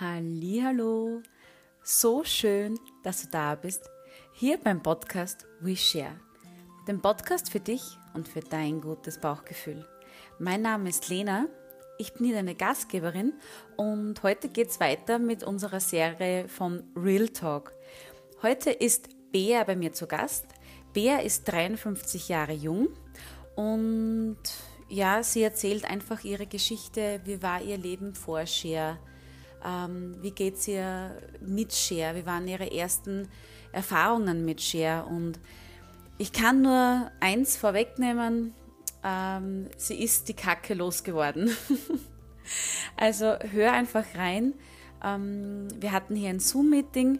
Hallo, so schön, dass du da bist, hier beim Podcast We Share, dem Podcast für dich und für dein gutes Bauchgefühl. Mein Name ist Lena, ich bin hier deine Gastgeberin und heute geht es weiter mit unserer Serie von Real Talk. Heute ist Bea bei mir zu Gast. Bea ist 53 Jahre jung und ja, sie erzählt einfach ihre Geschichte, wie war ihr Leben vor Share, ähm, wie geht es ihr mit Share, wie waren ihre ersten Erfahrungen mit Share und ich kann nur eins vorwegnehmen, ähm, sie ist die Kacke losgeworden. also hör einfach rein. Ähm, wir hatten hier ein Zoom-Meeting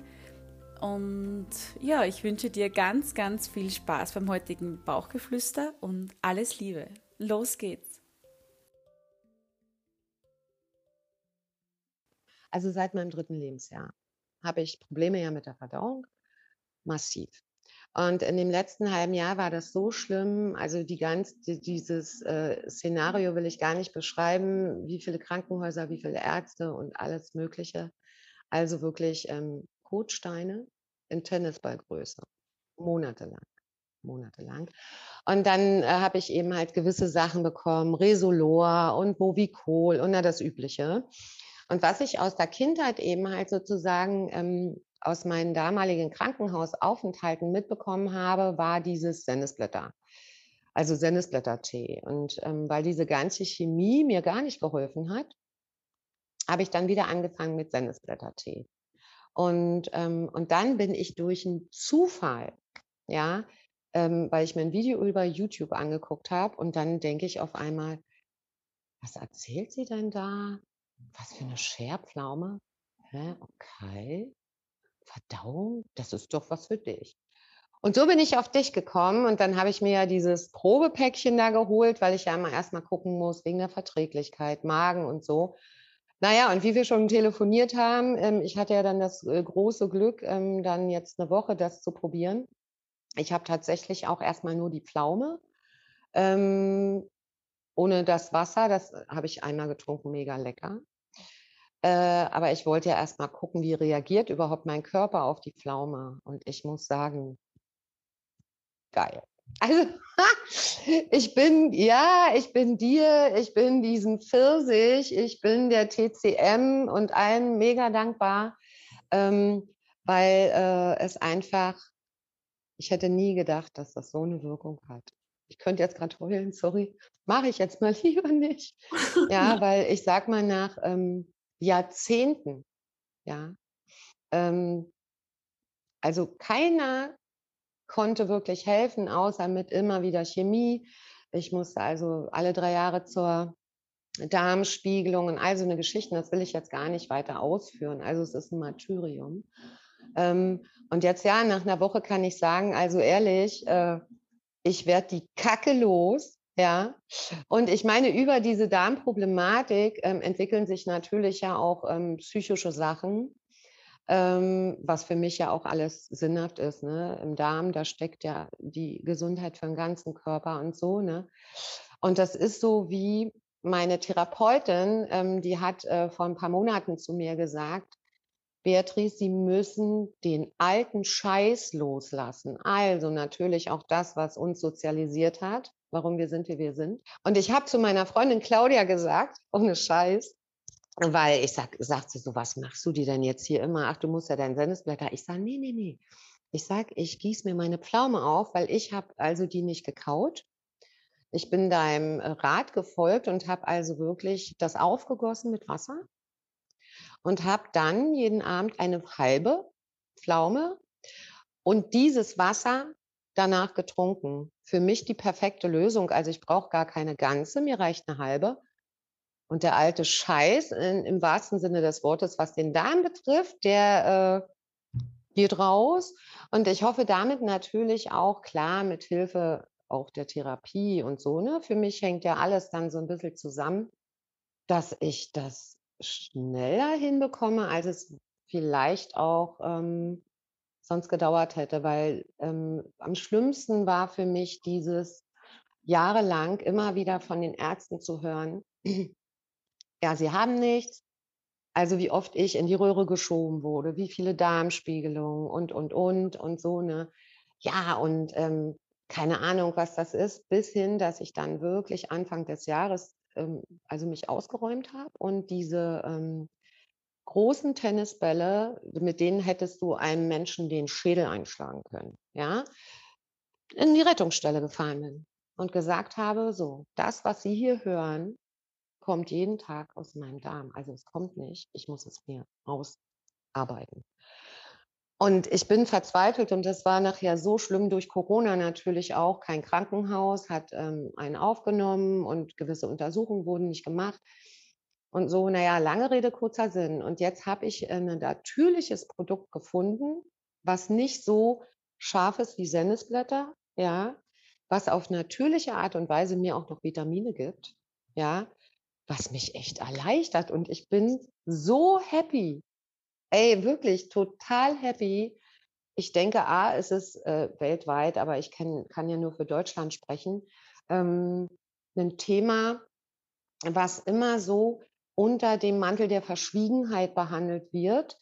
und ja, ich wünsche dir ganz, ganz viel Spaß beim heutigen Bauchgeflüster und alles Liebe. Los geht's. Also seit meinem dritten Lebensjahr habe ich Probleme ja mit der Verdauung, massiv. Und in dem letzten halben Jahr war das so schlimm. Also die ganz, dieses äh, Szenario will ich gar nicht beschreiben, wie viele Krankenhäuser, wie viele Ärzte und alles Mögliche. Also wirklich ähm, Kotsteine in Tennisballgröße, monatelang monatelang. Und dann äh, habe ich eben halt gewisse Sachen bekommen, Resolor und Movicol und na, das Übliche. Und was ich aus der Kindheit eben halt sozusagen ähm, aus meinen damaligen Krankenhausaufenthalten mitbekommen habe, war dieses Sennisblätter. Also Sennisblättertee. Und ähm, weil diese ganze Chemie mir gar nicht geholfen hat, habe ich dann wieder angefangen mit Sennisblättertee. Und, ähm, und dann bin ich durch einen Zufall, ja, ähm, weil ich mir ein Video über YouTube angeguckt habe und dann denke ich auf einmal, was erzählt sie denn da? Was für eine Scherpflaume? Hä? Okay. Verdauung, das ist doch was für dich. Und so bin ich auf dich gekommen und dann habe ich mir ja dieses Probepäckchen da geholt, weil ich ja immer erstmal gucken muss wegen der Verträglichkeit, Magen und so. Naja, und wie wir schon telefoniert haben, ähm, ich hatte ja dann das äh, große Glück, ähm, dann jetzt eine Woche das zu probieren. Ich habe tatsächlich auch erstmal nur die Pflaume. Ähm, ohne das Wasser, das habe ich einmal getrunken, mega lecker. Äh, aber ich wollte ja erstmal gucken, wie reagiert überhaupt mein Körper auf die Pflaume. Und ich muss sagen, geil. Also, ich bin, ja, ich bin dir, ich bin diesem Pfirsich, ich bin der TCM und allen mega dankbar, ähm, weil äh, es einfach ich hätte nie gedacht, dass das so eine Wirkung hat. Ich könnte jetzt gerade heulen, sorry. Mache ich jetzt mal lieber nicht. Ja, weil ich sag mal nach ähm, Jahrzehnten, ja, ähm, also keiner konnte wirklich helfen, außer mit immer wieder Chemie. Ich musste also alle drei Jahre zur Darmspiegelung und all so eine Geschichte. Das will ich jetzt gar nicht weiter ausführen. Also es ist ein Martyrium. Ähm, und jetzt ja, nach einer Woche kann ich sagen, also ehrlich, äh, ich werde die Kacke los. Ja, und ich meine, über diese Darmproblematik ähm, entwickeln sich natürlich ja auch ähm, psychische Sachen, ähm, was für mich ja auch alles sinnhaft ist. Ne? Im Darm, da steckt ja die Gesundheit für den ganzen Körper und so. Ne? Und das ist so wie meine Therapeutin, ähm, die hat äh, vor ein paar Monaten zu mir gesagt, Beatrice, Sie müssen den alten Scheiß loslassen. Also natürlich auch das, was uns sozialisiert hat, warum wir sind, wie wir sind. Und ich habe zu meiner Freundin Claudia gesagt, ohne Scheiß, weil ich sag, sagt so, was machst du dir denn jetzt hier immer? Ach, du musst ja dein Sendesblätter. Ich sage, nee, nee, nee. Ich sag, ich gieße mir meine Pflaume auf, weil ich habe also die nicht gekaut. Ich bin deinem Rat gefolgt und habe also wirklich das aufgegossen mit Wasser und habe dann jeden Abend eine halbe Pflaume und dieses Wasser danach getrunken. Für mich die perfekte Lösung. Also ich brauche gar keine ganze, mir reicht eine halbe. Und der alte Scheiß in, im wahrsten Sinne des Wortes, was den Darm betrifft, der äh, geht raus. Und ich hoffe damit natürlich auch klar mit Hilfe auch der Therapie und so. Ne? Für mich hängt ja alles dann so ein bisschen zusammen, dass ich das schneller hinbekomme, als es vielleicht auch ähm, sonst gedauert hätte, weil ähm, am schlimmsten war für mich dieses jahrelang immer wieder von den Ärzten zu hören, ja, sie haben nichts, Also wie oft ich in die Röhre geschoben wurde, wie viele Darmspiegelungen und, und, und und so, ne? Ja, und ähm, keine Ahnung, was das ist, bis hin, dass ich dann wirklich Anfang des Jahres ähm, also mich ausgeräumt habe und diese ähm, großen Tennisbälle, mit denen hättest du einem Menschen den Schädel einschlagen können, ja, in die Rettungsstelle gefahren bin und gesagt habe, so, das, was Sie hier hören, kommt jeden Tag aus meinem Darm. Also es kommt nicht, ich muss es mir ausarbeiten. Und ich bin verzweifelt und das war nachher so schlimm durch Corona natürlich auch. Kein Krankenhaus hat ähm, einen aufgenommen und gewisse Untersuchungen wurden nicht gemacht. Und so, naja, lange Rede, kurzer Sinn. Und jetzt habe ich ein natürliches Produkt gefunden, was nicht so scharf ist wie Sennisblätter, ja, was auf natürliche Art und Weise mir auch noch Vitamine gibt, ja, was mich echt erleichtert. Und ich bin so happy. Ey, wirklich total happy. Ich denke, A, ist es äh, weltweit, aber ich kann, kann ja nur für Deutschland sprechen, ähm, ein Thema, was immer so unter dem Mantel der Verschwiegenheit behandelt wird,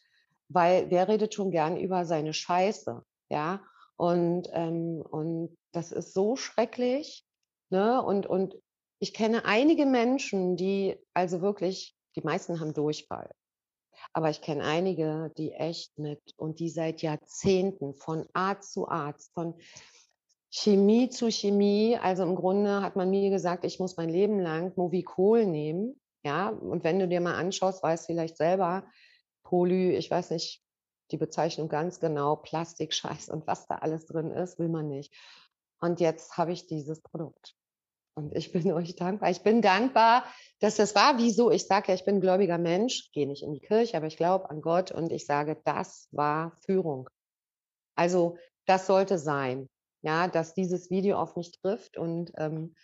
weil wer redet schon gern über seine Scheiße, ja? Und, ähm, und das ist so schrecklich, ne? Und, und ich kenne einige Menschen, die also wirklich, die meisten haben Durchfall. Aber ich kenne einige, die echt mit und die seit Jahrzehnten von Arzt zu Arzt, von Chemie zu Chemie, also im Grunde hat man mir gesagt, ich muss mein Leben lang Movicol nehmen. Ja, und wenn du dir mal anschaust, weißt vielleicht selber, Poly, ich weiß nicht die Bezeichnung ganz genau, Plastikscheiß und was da alles drin ist, will man nicht. Und jetzt habe ich dieses Produkt. Und ich bin euch dankbar. Ich bin dankbar, dass das war. Wieso? Ich sage ja, ich bin gläubiger Mensch, gehe nicht in die Kirche, aber ich glaube an Gott und ich sage, das war Führung. Also das sollte sein, ja, dass dieses Video auf mich trifft und ähm,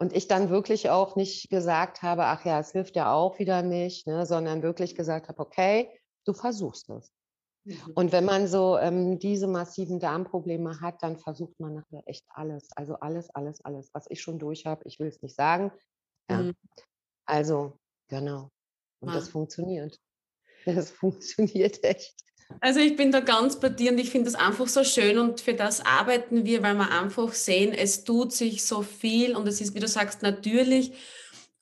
und ich dann wirklich auch nicht gesagt habe, ach ja, es hilft ja auch wieder nicht, ne, sondern wirklich gesagt habe, okay, du versuchst es. Mhm. Und wenn man so ähm, diese massiven Darmprobleme hat, dann versucht man nachher echt alles. Also alles, alles, alles, was ich schon durch habe. Ich will es nicht sagen. Ja. Mhm. Also, genau. Und ja. das funktioniert. Das funktioniert echt. Also ich bin da ganz bei dir und ich finde das einfach so schön und für das arbeiten wir, weil wir einfach sehen, es tut sich so viel und es ist, wie du sagst, natürlich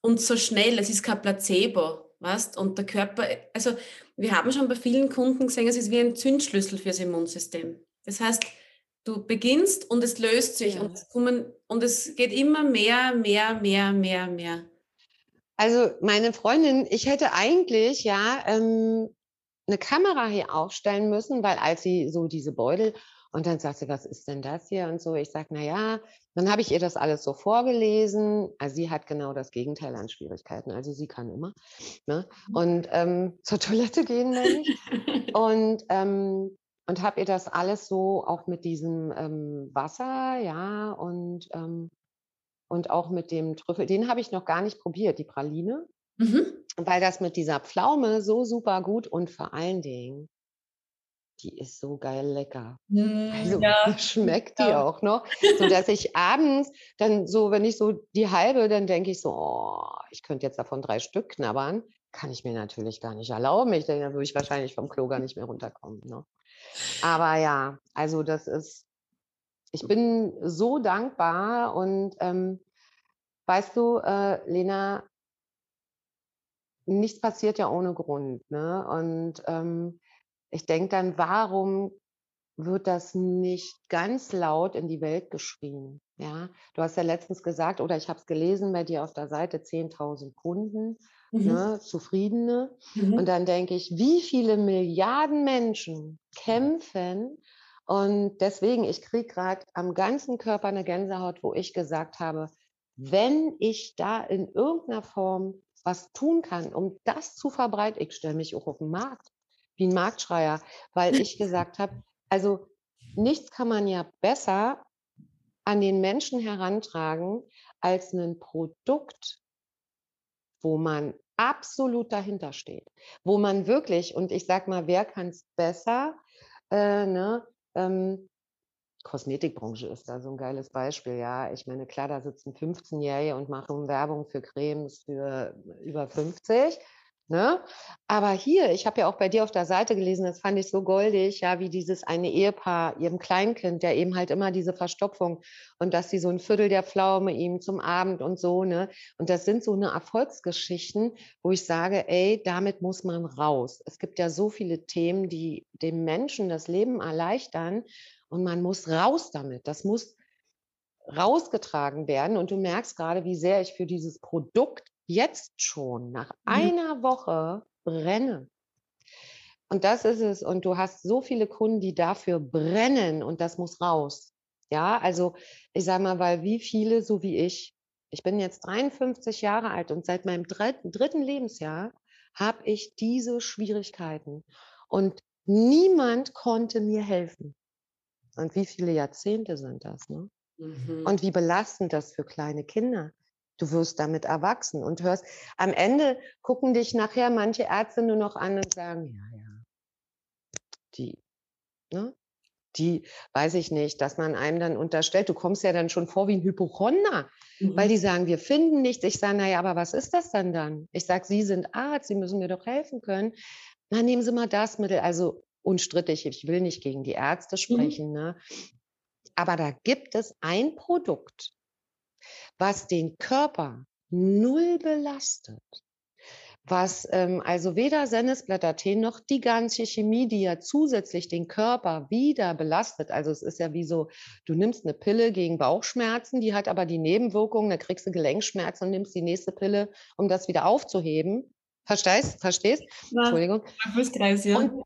und so schnell. Es ist kein Placebo, weißt? Und der Körper, also wir haben schon bei vielen Kunden gesehen, es ist wie ein Zündschlüssel fürs Immunsystem. Das heißt, du beginnst und es löst sich ja. und, es kommen, und es geht immer mehr, mehr, mehr, mehr, mehr. Also meine Freundin, ich hätte eigentlich ja ähm, eine Kamera hier aufstellen müssen, weil als sie so diese Beutel und dann sagt sie, was ist denn das hier und so. Ich sage, na ja, dann habe ich ihr das alles so vorgelesen. Also sie hat genau das Gegenteil an Schwierigkeiten. Also sie kann immer. Ne? Mhm. Und ähm, zur Toilette gehen nämlich. und ähm, und habe ihr das alles so auch mit diesem ähm, Wasser, ja, und, ähm, und auch mit dem Trüffel, den habe ich noch gar nicht probiert, die Praline. Mhm. Weil das mit dieser Pflaume so super gut und vor allen Dingen, die ist so geil lecker. Mm, also ja. schmeckt die ja. auch noch, so dass ich abends dann so, wenn ich so die halbe, dann denke ich so, oh, ich könnte jetzt davon drei Stück knabbern. Kann ich mir natürlich gar nicht erlauben. Ich denke, dann würde ich wahrscheinlich vom Klo gar nicht mehr runterkommen. Ne? Aber ja, also das ist, ich bin so dankbar und ähm, weißt du, äh, Lena, nichts passiert ja ohne Grund. Ne? Und ähm, ich denke dann, warum wird das nicht ganz laut in die Welt geschrien? Ja, du hast ja letztens gesagt, oder ich habe es gelesen bei dir auf der Seite, 10.000 Kunden, mhm. ne, zufriedene. Mhm. Und dann denke ich, wie viele Milliarden Menschen kämpfen und deswegen, ich kriege gerade am ganzen Körper eine Gänsehaut, wo ich gesagt habe, wenn ich da in irgendeiner Form was tun kann, um das zu verbreiten. Ich stelle mich auch auf den Markt, wie ein Marktschreier, weil ich gesagt habe, also nichts kann man ja besser an den Menschen herantragen als ein Produkt, wo man absolut dahinter steht, wo man wirklich, und ich sage mal, wer kann es besser, äh, ne, ähm, Kosmetikbranche ist da so ein geiles Beispiel, ja. Ich meine, klar, da sitzen 15-Jährige und machen Werbung für Cremes für über 50. Ne? Aber hier, ich habe ja auch bei dir auf der Seite gelesen, das fand ich so goldig, ja, wie dieses eine Ehepaar, ihrem Kleinkind, der eben halt immer diese Verstopfung und dass sie so ein Viertel der Pflaume ihm zum Abend und so, ne? Und das sind so eine Erfolgsgeschichten, wo ich sage, ey, damit muss man raus. Es gibt ja so viele Themen, die dem Menschen das Leben erleichtern und man muss raus damit. Das muss rausgetragen werden. Und du merkst gerade, wie sehr ich für dieses Produkt jetzt schon nach mhm. einer Woche brenne. Und das ist es. Und du hast so viele Kunden, die dafür brennen und das muss raus. Ja, also ich sage mal, weil wie viele, so wie ich, ich bin jetzt 53 Jahre alt und seit meinem dritten, dritten Lebensjahr habe ich diese Schwierigkeiten. Und niemand konnte mir helfen. Und wie viele Jahrzehnte sind das? Ne? Mhm. Und wie belastend das für kleine Kinder. Du wirst damit erwachsen und hörst, am Ende gucken dich nachher manche Ärzte nur noch an und sagen, ja, ja, die, ne? Die weiß ich nicht, dass man einem dann unterstellt, du kommst ja dann schon vor wie ein Hypochonder, mhm. weil die sagen, wir finden nichts. Ich sage, naja, aber was ist das dann dann? Ich sage, Sie sind Arzt, Sie müssen mir doch helfen können. Na, nehmen Sie mal das Mittel. Also unstrittig, ich will nicht gegen die Ärzte mhm. sprechen, mhm. ne? aber da gibt es ein Produkt, was den Körper null belastet, was ähm, also weder Sennisblättertee noch die ganze Chemie, die ja zusätzlich den Körper wieder belastet. Also es ist ja wie so, du nimmst eine Pille gegen Bauchschmerzen, die hat aber die Nebenwirkung, da kriegst du Gelenkschmerzen und nimmst die nächste Pille, um das wieder aufzuheben. Verstehst? Verstehst? Ja, Entschuldigung. Und,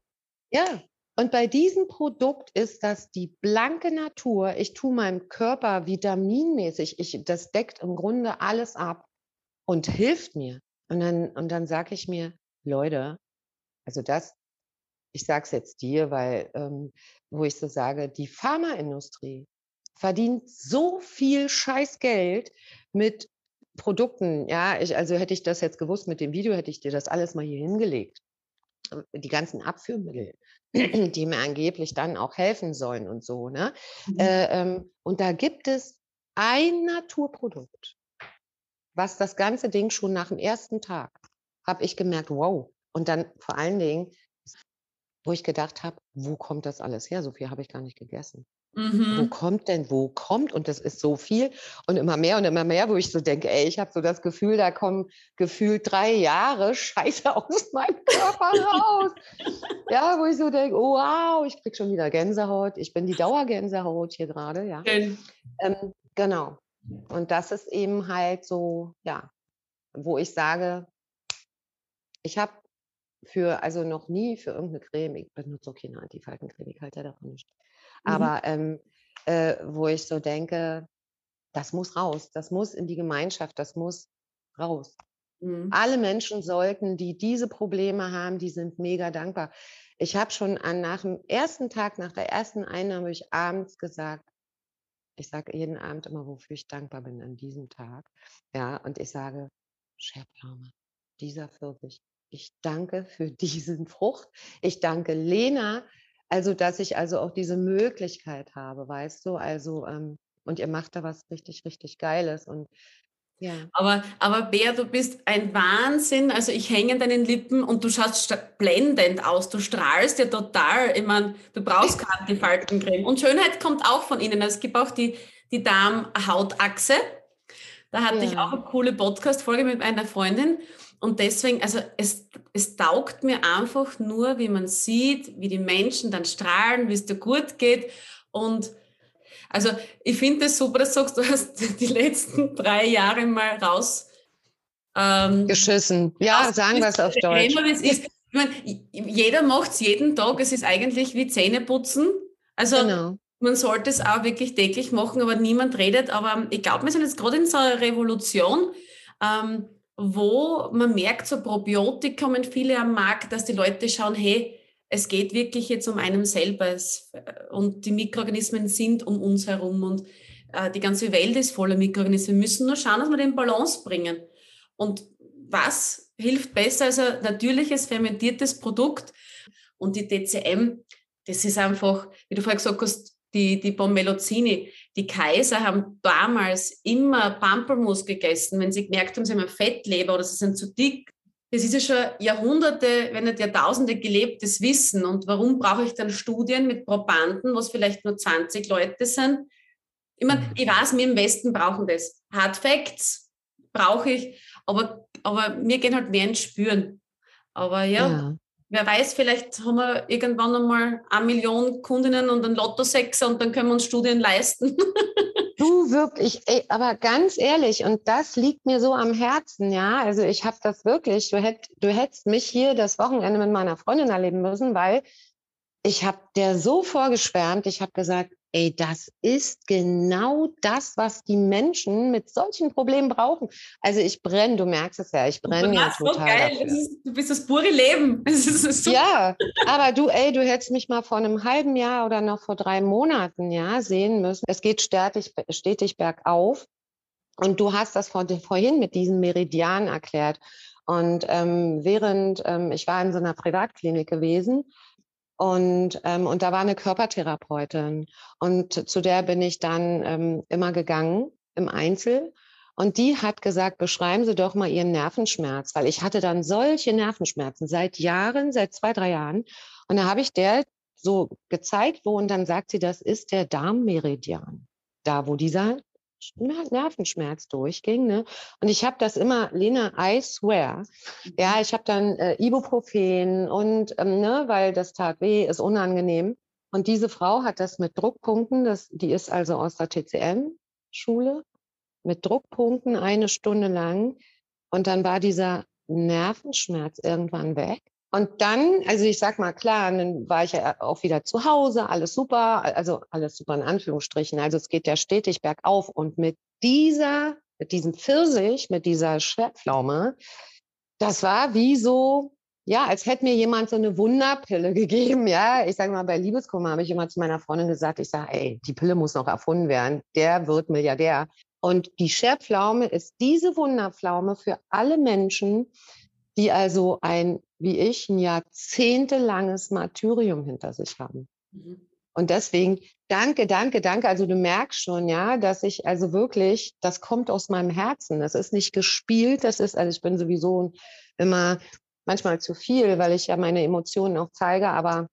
ja, und bei diesem Produkt ist das die blanke Natur. Ich tue meinem Körper vitaminmäßig, ich, das deckt im Grunde alles ab und hilft mir. Und dann, und dann sage ich mir, Leute, also das, ich sage es jetzt dir, weil, ähm, wo ich so sage, die Pharmaindustrie verdient so viel Scheißgeld mit Produkten. Ja, ich, also hätte ich das jetzt gewusst mit dem Video, hätte ich dir das alles mal hier hingelegt die ganzen Abführmittel, die mir angeblich dann auch helfen sollen und so. Ne? Mhm. Äh, ähm, und da gibt es ein Naturprodukt, was das ganze Ding schon nach dem ersten Tag, habe ich gemerkt, wow. Und dann vor allen Dingen, wo ich gedacht habe, wo kommt das alles her? So viel habe ich gar nicht gegessen. Mhm. Wo kommt denn, wo kommt? Und das ist so viel und immer mehr und immer mehr, wo ich so denke, ey, ich habe so das Gefühl, da kommen gefühlt drei Jahre Scheiße aus meinem Körper raus. ja, wo ich so denke, oh, wow, ich krieg schon wieder Gänsehaut. Ich bin die Dauergänsehaut hier gerade, ja. Ähm, genau. Und das ist eben halt so, ja, wo ich sage, ich habe für, also noch nie für irgendeine Creme, ich benutze auch keine Antifaltencreme, ich halte davon nicht. Mhm. Aber ähm, äh, wo ich so denke, das muss raus, das muss in die Gemeinschaft, das muss raus. Mhm. Alle Menschen sollten, die diese Probleme haben, die sind mega dankbar. Ich habe schon an, nach dem ersten Tag, nach der ersten Einnahme, ich abends gesagt, ich sage jeden Abend immer, wofür ich dankbar bin an diesem Tag. Ja, und ich sage, Scherblaume, dieser Pfirsich. Ich danke für diesen Frucht. Ich danke Lena, also, dass ich also auch diese Möglichkeit habe, weißt du? Also, ähm, und ihr macht da was richtig, richtig Geiles. Und ja. Aber, aber Bea, du bist ein Wahnsinn. Also ich hänge an deinen Lippen und du schaust blendend aus. Du strahlst ja total. Ich meine, du brauchst gerade die Faltencreme. Und Schönheit kommt auch von innen. Es gibt auch die, die Darm-Hautachse. Da hatte ja. ich auch eine coole Podcast-Folge mit einer Freundin. Und deswegen, also es, es taugt mir einfach nur, wie man sieht, wie die Menschen dann strahlen, wie es dir gut geht. Und also ich finde es super, dass du sagst, du hast die letzten drei Jahre mal raus ähm, geschissen. Ja, sagen wir es auf Deutsch. Ist. Ich meine, jeder macht es jeden Tag. Es ist eigentlich wie Zähneputzen. Also genau. man sollte es auch wirklich täglich machen, aber niemand redet. Aber ich glaube, wir sind jetzt gerade in so einer Revolution. Ähm, wo man merkt, so Probiotik kommen viele am Markt, dass die Leute schauen, hey, es geht wirklich jetzt um einen selber äh, und die Mikroorganismen sind um uns herum und äh, die ganze Welt ist voller Mikroorganismen. Wir müssen nur schauen, dass wir den Balance bringen. Und was hilft besser als ein natürliches fermentiertes Produkt? Und die DCM, das ist einfach, wie du vorher gesagt hast, die, die Bommelozini, die Kaiser haben damals immer Pampelmus gegessen, wenn sie gemerkt haben, sie haben eine Fettleber oder sie sind zu dick, das ist ja schon Jahrhunderte, wenn nicht Jahrtausende gelebtes Wissen. Und warum brauche ich dann Studien mit Probanden, was vielleicht nur 20 Leute sind? Ich meine, ich weiß, wir im Westen brauchen das. Hard Facts brauche ich, aber, aber wir gehen halt mehr ins Spüren. Aber ja, ja, wer weiß, vielleicht haben wir irgendwann einmal eine Million Kundinnen und einen Lotto-Sechser und dann können wir uns Studien leisten. Du wirklich, ey, aber ganz ehrlich, und das liegt mir so am Herzen, ja. Also ich habe das wirklich, du, hätt, du hättest mich hier das Wochenende mit meiner Freundin erleben müssen, weil ich habe der so vorgeschwärmt, ich habe gesagt, ey, das ist genau das, was die Menschen mit solchen Problemen brauchen. Also ich brenne, du merkst es ja, ich brenne ja total. So geil. Ist, du bist das pure Leben. Das ja, aber du, ey, du hättest mich mal vor einem halben Jahr oder noch vor drei Monaten ja sehen müssen. Es geht stetig, stetig bergauf. Und du hast das vor, vorhin mit diesen Meridianen erklärt. Und ähm, während ähm, ich war in so einer Privatklinik gewesen und, ähm, und da war eine Körpertherapeutin. Und zu der bin ich dann ähm, immer gegangen im Einzel. Und die hat gesagt, beschreiben Sie doch mal Ihren Nervenschmerz, weil ich hatte dann solche Nervenschmerzen seit Jahren, seit zwei, drei Jahren. Und da habe ich der so gezeigt, wo, und dann sagt sie, das ist der Darmmeridian. Da, wo dieser Nervenschmerz durchging. Ne? Und ich habe das immer, Lena, I swear, ja, mhm. ich habe dann äh, Ibuprofen und, ähm, ne, weil das tat weh, ist unangenehm. Und diese Frau hat das mit Druckpunkten, das, die ist also aus der TCM-Schule, mit Druckpunkten eine Stunde lang. Und dann war dieser Nervenschmerz irgendwann weg. Und dann, also ich sag mal klar, dann war ich ja auch wieder zu Hause, alles super, also alles super in Anführungsstrichen. Also es geht ja stetig bergauf. Und mit dieser, mit diesem Pfirsich, mit dieser Schwertpflaume, das war wie so, ja, als hätte mir jemand so eine Wunderpille gegeben. Ja, ich sage mal, bei Liebeskummer habe ich immer zu meiner Freundin gesagt, ich sage, ey, die Pille muss noch erfunden werden. Der wird Milliardär. Und die Scherpflaume ist diese Wunderpflaume für alle Menschen, die also ein, wie ich, ein jahrzehntelanges Martyrium hinter sich haben. Mhm. Und deswegen danke, danke, danke. Also du merkst schon, ja, dass ich also wirklich, das kommt aus meinem Herzen. Das ist nicht gespielt. Das ist, also ich bin sowieso immer manchmal zu viel, weil ich ja meine Emotionen auch zeige, aber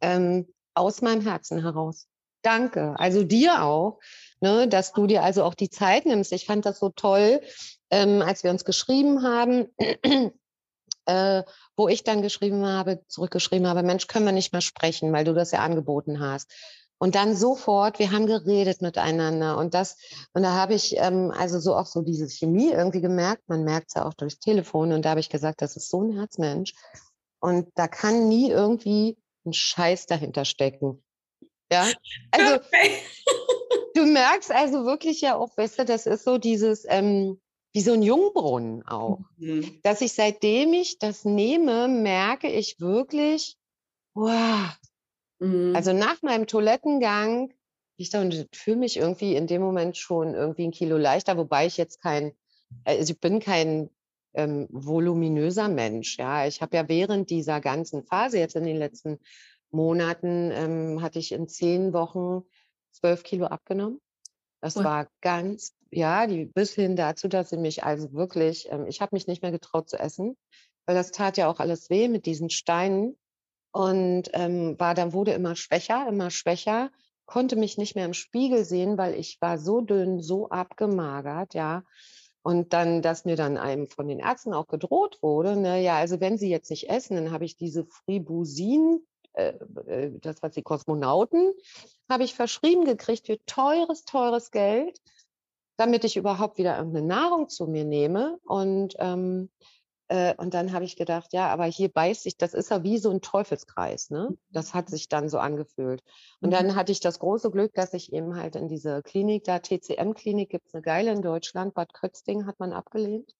ähm, aus meinem Herzen heraus. Danke. Also dir auch, ne, dass du dir also auch die Zeit nimmst. Ich fand das so toll, ähm, als wir uns geschrieben haben, äh, wo ich dann geschrieben habe, zurückgeschrieben habe, Mensch, können wir nicht mehr sprechen, weil du das ja angeboten hast. Und dann sofort, wir haben geredet miteinander und das, und da habe ich ähm, also so auch so diese Chemie irgendwie gemerkt. Man merkt es ja auch durchs Telefon und da habe ich gesagt, das ist so ein Herzmensch und da kann nie irgendwie ein Scheiß dahinter stecken. Ja, also okay. du merkst also wirklich ja auch, weißt du, das ist so dieses, ähm, wie so ein Jungbrunnen auch. Mhm. Dass ich seitdem ich das nehme, merke ich wirklich, wow. Mhm. Also nach meinem Toilettengang, ich fühle mich irgendwie in dem Moment schon irgendwie ein Kilo leichter, wobei ich jetzt kein, also ich bin kein ähm, voluminöser Mensch. Ja, ich habe ja während dieser ganzen Phase jetzt in den letzten Monaten ähm, hatte ich in zehn Wochen zwölf Kilo abgenommen. Das war ganz, ja, die, bis hin dazu, dass sie mich also wirklich, ähm, ich habe mich nicht mehr getraut zu essen, weil das tat ja auch alles weh mit diesen Steinen und ähm, war dann wurde immer schwächer, immer schwächer, konnte mich nicht mehr im Spiegel sehen, weil ich war so dünn, so abgemagert, ja. Und dann, dass mir dann einem von den Ärzten auch gedroht wurde, ne, ja, also wenn Sie jetzt nicht essen, dann habe ich diese Fribusin äh, äh, das, was die Kosmonauten, habe ich verschrieben gekriegt für teures, teures Geld, damit ich überhaupt wieder irgendeine Nahrung zu mir nehme. Und, ähm, äh, und dann habe ich gedacht, ja, aber hier beißt sich, das ist ja wie so ein Teufelskreis. Ne? Das hat sich dann so angefühlt. Und dann mhm. hatte ich das große Glück, dass ich eben halt in diese Klinik, da TCM-Klinik gibt es eine geile in Deutschland, Bad Kötzding hat man abgelehnt,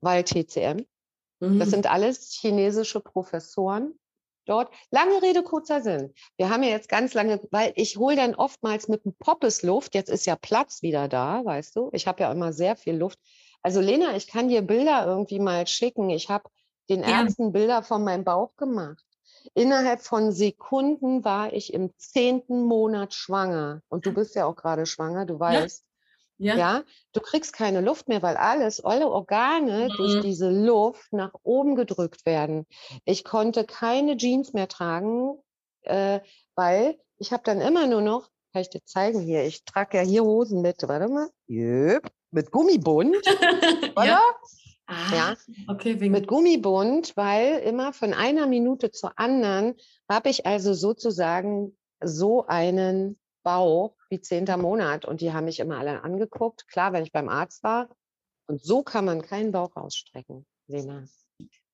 weil TCM. Das mhm. sind alles chinesische Professoren, dort. Lange Rede, kurzer Sinn. Wir haben ja jetzt ganz lange, weil ich hole dann oftmals mit dem Poppes Luft. Jetzt ist ja Platz wieder da, weißt du. Ich habe ja immer sehr viel Luft. Also Lena, ich kann dir Bilder irgendwie mal schicken. Ich habe den ja. ersten Bilder von meinem Bauch gemacht. Innerhalb von Sekunden war ich im zehnten Monat schwanger. Und du bist ja auch gerade schwanger, du weißt. Ja. ja. du kriegst keine Luft mehr, weil alles, alle Organe mhm. durch diese Luft nach oben gedrückt werden. Ich konnte keine Jeans mehr tragen, äh, weil ich habe dann immer nur noch, kann ich dir zeigen hier, ich trage ja hier Hosen mit, warte mal, Jöp, mit Gummibund, ja. Ah, ja, okay, mit Gummibund, weil immer von einer Minute zur anderen habe ich also sozusagen so einen Bauch wie zehnter Monat und die haben mich immer alle angeguckt. Klar, wenn ich beim Arzt war. Und so kann man keinen Bauch ausstrecken, Lena.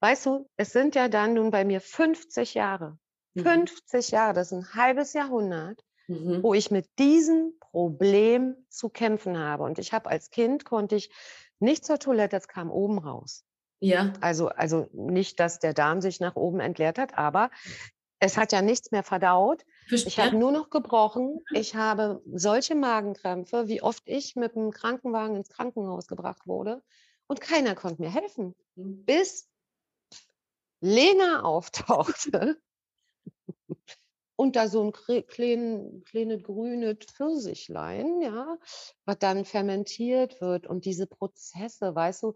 Weißt du, es sind ja dann nun bei mir 50 Jahre. Mhm. 50 Jahre, das ist ein halbes Jahrhundert, mhm. wo ich mit diesem Problem zu kämpfen habe. Und ich habe als Kind, konnte ich nicht zur Toilette, das kam oben raus. Ja. Also, also nicht, dass der Darm sich nach oben entleert hat, aber es hat ja nichts mehr verdaut. Verstehe. Ich habe nur noch gebrochen. Ich habe solche Magenkrämpfe, wie oft ich mit dem Krankenwagen ins Krankenhaus gebracht wurde. Und keiner konnte mir helfen, bis Lena auftauchte und da so ein kleines kleine grüne Pfirsichlein, ja, was dann fermentiert wird und diese Prozesse, weißt du,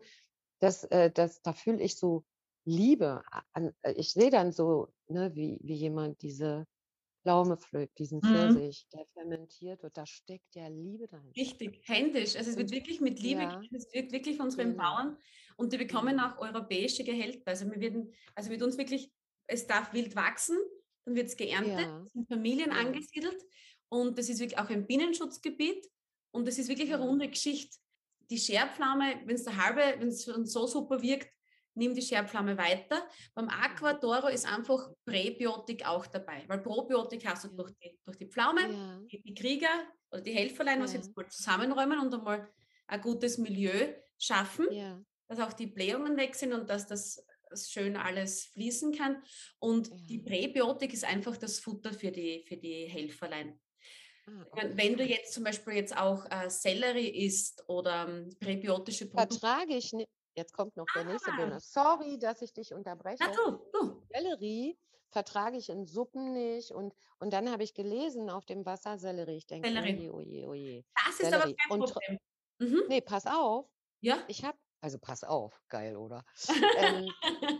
das, äh, das, da fühle ich so Liebe. Äh, ich sehe dann so, ne, wie, wie jemand diese Pflaume pflückt, diesen mhm. Pfirsich, der fermentiert wird, da steckt ja Liebe dahinter. Richtig, händisch. Also es wird wirklich mit Liebe, ja. es wird wirklich von unseren genau. Bauern und die bekommen auch europäische Gehälter. Also wir werden, also mit uns wirklich, es darf wild wachsen, dann wird es geerntet, ja. sind Familien ja. angesiedelt und das ist wirklich auch ein Binnenschutzgebiet und es ist wirklich eine runde Geschichte. Die Scherpflaume, wenn es der halbe, wenn es so super wirkt, nimm die Scherpflaume weiter. Beim Aquadoro ist einfach Präbiotik auch dabei, weil Probiotik hast du durch die, durch die Pflaume, ja. die, die, Krieger oder die Helferlein, ja. was jetzt mal zusammenräumen und einmal ein gutes Milieu schaffen, ja. dass auch die Blähungen weg sind und dass das schön alles fließen kann. Und die Präbiotik ist einfach das Futter für die, für die Helferlein. Ah. Wenn du jetzt zum Beispiel jetzt auch äh, Sellerie isst oder ähm, präbiotische Produkte. Vertrage ich. Jetzt kommt noch der nächste ah. Bonus. Sorry, dass ich dich unterbreche. Na, du, du. Sellerie vertrage ich in Suppen nicht. Und, und dann habe ich gelesen auf dem Wasser Sellerie. Ich denke, Sellerie. oje, oje, oje. Das ist Sellerie. aber kein Problem. Mhm. Nee, pass auf. Ja. Ich habe, also pass auf, geil, oder? ähm,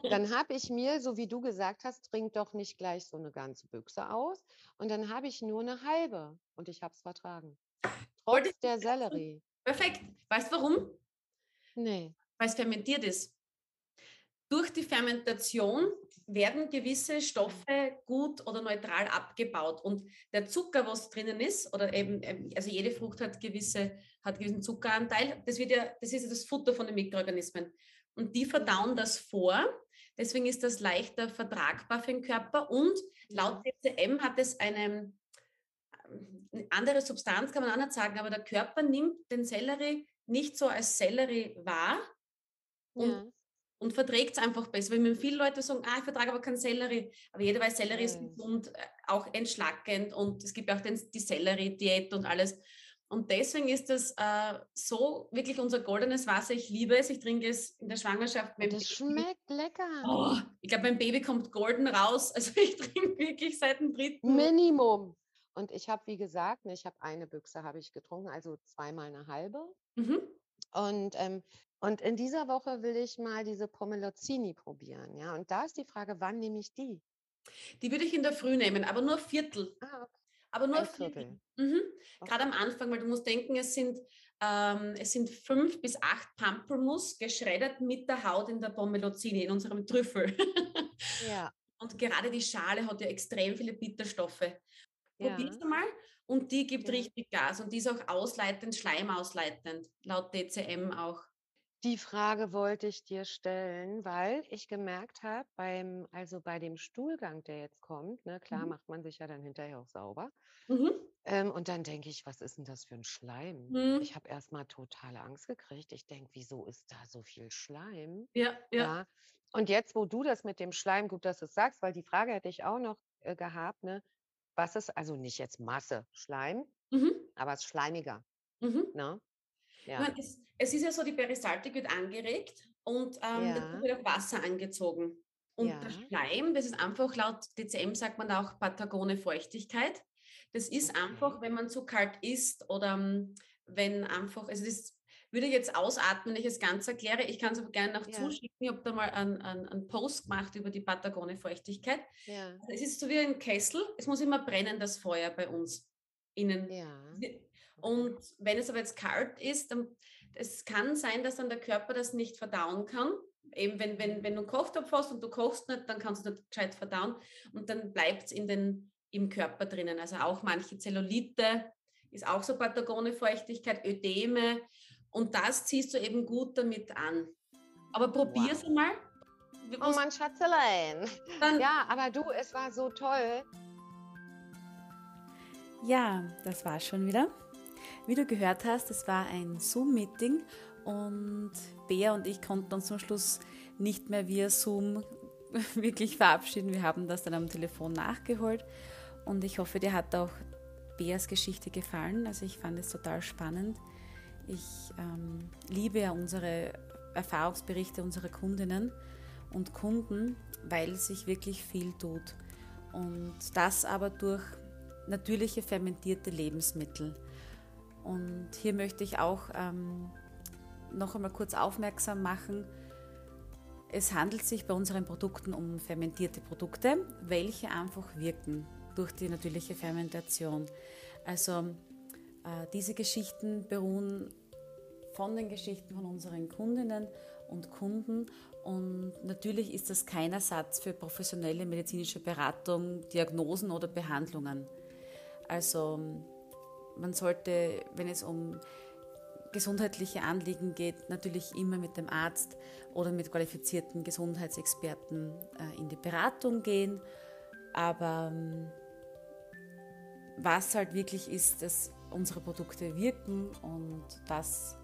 dann habe ich mir, so wie du gesagt hast, trink doch nicht gleich so eine ganze Büchse aus. Und dann habe ich nur eine halbe und ich habe es vertragen. Trotz der Sellerie. Perfekt. Weißt du warum? Nee weil es fermentiert ist. Durch die Fermentation werden gewisse Stoffe gut oder neutral abgebaut. Und der Zucker, was drinnen ist, oder eben, ähm, also jede Frucht hat gewisse, hat gewissen Zuckeranteil, das wird ja, das ist ja das Futter von den Mikroorganismen. Und die verdauen das vor. Deswegen ist das leichter vertragbar für den Körper. Und laut TCM hat es eine, eine andere Substanz, kann man auch nicht sagen, aber der Körper nimmt den Sellerie nicht so als Sellerie wahr, und, ja. und verträgt es einfach besser. Wenn viele Leute sagen, ah, ich vertrage aber keinen Sellerie, aber jeder weiß, Sellerie ja. ist gesund, äh, auch entschlackend und es gibt auch den, die Sellerie-Diät und alles. Und deswegen ist das äh, so wirklich unser goldenes Wasser. Ich liebe es. Ich trinke es in der Schwangerschaft. Und das schmeckt lecker. Oh, ich glaube, mein Baby kommt golden raus. Also ich trinke wirklich seit dem dritten. Minimum. Und ich habe, wie gesagt, ne, ich habe eine Büchse habe ich getrunken, also zweimal eine halbe. Mhm. Und ähm, und in dieser Woche will ich mal diese Pomelozzini probieren, ja. Und da ist die Frage, wann nehme ich die? Die würde ich in der Früh nehmen, aber nur Viertel. Ah, okay. Aber nur Viertel. Mhm. Okay. Gerade am Anfang, weil du musst denken, es sind, ähm, es sind fünf bis acht Pampelmus geschreddert mit der Haut in der Pomelozzini, in unserem Trüffel. ja. Und gerade die Schale hat ja extrem viele Bitterstoffe. Ja. Probier's mal und die gibt ja. richtig Gas und die ist auch ausleitend, schleimausleitend, laut DCM auch. Die Frage wollte ich dir stellen, weil ich gemerkt habe, beim, also bei dem Stuhlgang, der jetzt kommt, ne, klar Mhm. macht man sich ja dann hinterher auch sauber. Mhm. Ähm, und dann denke ich, was ist denn das für ein Schleim? Mhm. Ich habe erstmal totale Angst gekriegt. Ich denke, wieso ist da so viel Schleim? Ja, ja. Ja. Und jetzt, wo du das mit dem Schleim, gut, dass du es sagst, weil die Frage hätte ich auch noch äh, gehabt, ne? Was ist, also nicht jetzt Masse Schleim, Mhm. aber es ist schleimiger, Mhm. ne? Ja. Meine, es, es, ist ja so, die Peristaltik wird angeregt und ähm, ja. wird auch Wasser angezogen. Und ja. der Schleim, das ist einfach laut DCM sagt man auch Patagone Feuchtigkeit. Das ist okay. einfach, wenn man zu kalt isst oder um, wenn einfach, also das würde ich jetzt ausatmen, wenn ich es ganz erkläre. Ich kann es aber gerne noch ja. zuschicken. Ich habe da mal einen, einen, Post gemacht über die Patagone-Feuchtigkeit. Ja. Also es ist so wie ein Kessel. Es muss immer brennen, das Feuer bei uns innen. Ja. Und wenn es aber jetzt kalt ist, dann es kann sein, dass dann der Körper das nicht verdauen kann. Eben wenn, wenn, wenn du einen Kochtopf hast und du kochst nicht, dann kannst du nicht gescheit verdauen und dann bleibt es in den, im Körper drinnen. Also auch manche Zellulite ist auch so Patagone-Feuchtigkeit, Ödeme und das ziehst du eben gut damit an. Aber probier es wow. mal. Oh mein Schatzelein. ja, aber du, es war so toll. Ja, das war schon wieder. Wie du gehört hast, es war ein Zoom-Meeting und Bea und ich konnten uns zum Schluss nicht mehr via Zoom wirklich verabschieden. Wir haben das dann am Telefon nachgeholt und ich hoffe, dir hat auch Beas Geschichte gefallen. Also ich fand es total spannend. Ich ähm, liebe ja unsere Erfahrungsberichte unserer Kundinnen und Kunden, weil sich wirklich viel tut. Und das aber durch natürliche fermentierte Lebensmittel. Und hier möchte ich auch ähm, noch einmal kurz aufmerksam machen, es handelt sich bei unseren Produkten um fermentierte Produkte, welche einfach wirken durch die natürliche Fermentation. Also äh, diese Geschichten beruhen von den Geschichten von unseren Kundinnen und Kunden und natürlich ist das kein Ersatz für professionelle medizinische Beratung, Diagnosen oder Behandlungen. Also man sollte, wenn es um gesundheitliche Anliegen geht, natürlich immer mit dem Arzt oder mit qualifizierten Gesundheitsexperten äh, in die Beratung gehen. Aber ähm, was halt wirklich ist, dass unsere Produkte wirken und das,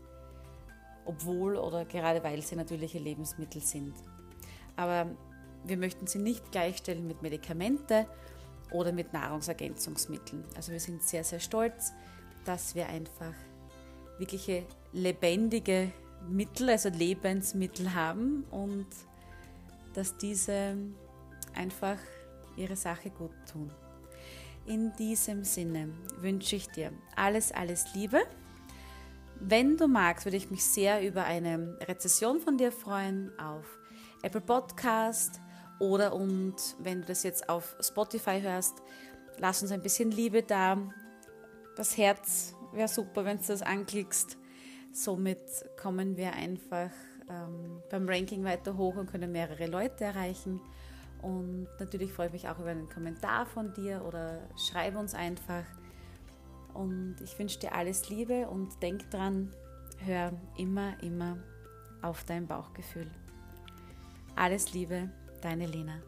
obwohl oder gerade weil sie natürliche Lebensmittel sind. Aber wir möchten sie nicht gleichstellen mit Medikamente oder mit Nahrungsergänzungsmitteln. Also wir sind sehr, sehr stolz, dass wir einfach wirkliche lebendige Mittel, also Lebensmittel haben und dass diese einfach ihre Sache gut tun. In diesem Sinne wünsche ich dir alles, alles Liebe. Wenn du magst, würde ich mich sehr über eine Rezession von dir freuen auf Apple Podcast oder und wenn du das jetzt auf Spotify hörst, lass uns ein bisschen Liebe da. Das Herz wäre super, wenn du das anklickst. Somit kommen wir einfach ähm, beim Ranking weiter hoch und können mehrere Leute erreichen. Und natürlich freue ich mich auch über einen Kommentar von dir oder schreib uns einfach. Und ich wünsche dir alles Liebe und denk dran, hör immer, immer auf dein Bauchgefühl. Alles Liebe, deine Lena.